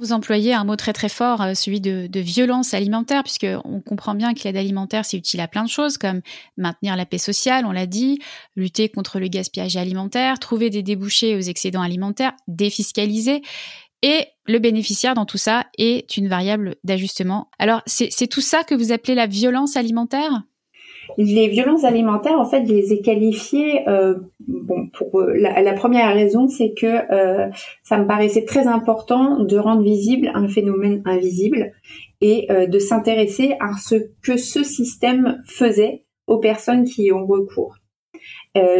Vous employez un mot très très fort, euh, celui de, violence alimentaire, puisque on comprend bien que l'aide alimentaire c'est utile à plein de choses, comme maintenir la paix sociale, on l'a dit, lutter contre le gaspillage alimentaire, trouver des débouchés aux excédents alimentaires, défiscaliser. Et le bénéficiaire dans tout ça est une variable d'ajustement. Alors c'est tout ça que vous appelez la violence alimentaire? Les violences alimentaires, en fait, je les ai qualifiées. Euh, bon, pour euh, la, première raison, c'est que euh, ça me paraissait très important de rendre visible un phénomène invisible et de s'intéresser à ce que ce système faisait aux personnes qui y ont recours.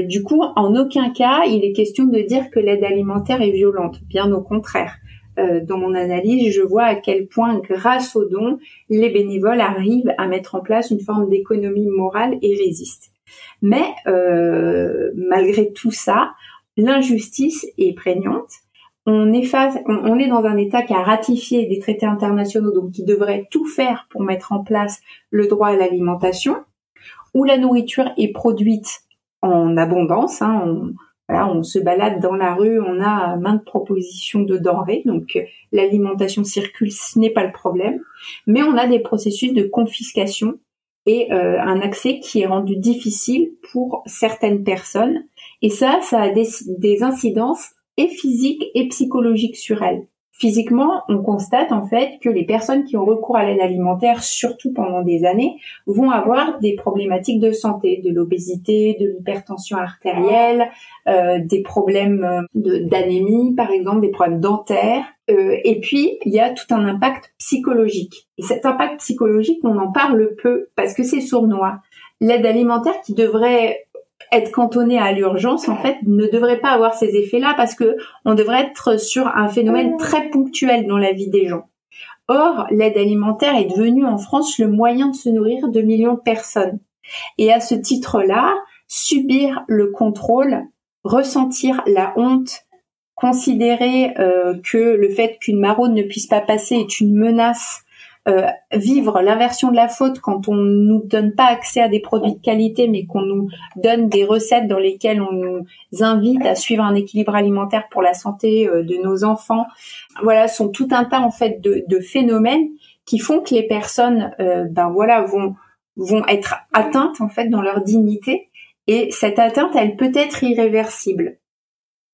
du coup, en aucun cas, il est question de dire que l'aide alimentaire est violente. Bien au contraire. Euh, dans mon analyse, je vois à quel point, grâce aux dons, les bénévoles arrivent à mettre en place une forme d'économie morale et résistent. Mais euh, malgré tout ça, l'injustice est prégnante. On est, face, on, est dans un État qui a ratifié des traités internationaux, donc qui devrait tout faire pour mettre en place le droit à l'alimentation, où la nourriture est produite en abondance. Hein, on se balade dans la rue, on a maintes propositions de denrées, donc euh, l'alimentation circule, ce n'est pas le problème. Mais on a des processus de confiscation et euh, un accès qui est rendu difficile pour certaines personnes. Et ça, ça a des incidences et physiques et psychologiques sur elles. Physiquement, on constate en fait que les personnes qui ont recours à l'aide alimentaire, surtout pendant des années, vont avoir des problématiques de santé, de l'obésité, de l'hypertension artérielle, euh, des problèmes euh, d'anémie par exemple, des problèmes dentaires. Euh, et puis, il y a tout un impact psychologique. Et cet impact psychologique, on en parle peu parce que c'est sournois. L'aide alimentaire qui devrait être cantonné à l'urgence, en fait, ne devrait pas avoir ces effets-là parce que on devrait être sur un phénomène très ponctuel dans la vie des gens. Or, l'aide alimentaire est devenue en France le moyen de se nourrir de millions de personnes. Et à ce titre-là, subir le contrôle, ressentir la honte, considérer euh, que le fait qu'une maraude ne puisse pas passer est une menace euh, vivre l'inversion de la faute quand on nous donne pas accès à des produits de qualité, mais qu'on nous donne des recettes dans lesquelles on nous invite à suivre un équilibre alimentaire pour la santé euh, de nos enfants. Voilà, sont tout un tas en fait de, phénomènes qui font que les personnes, euh, ben voilà, vont vont être atteintes en fait dans leur dignité. Et cette atteinte, elle peut être irréversible.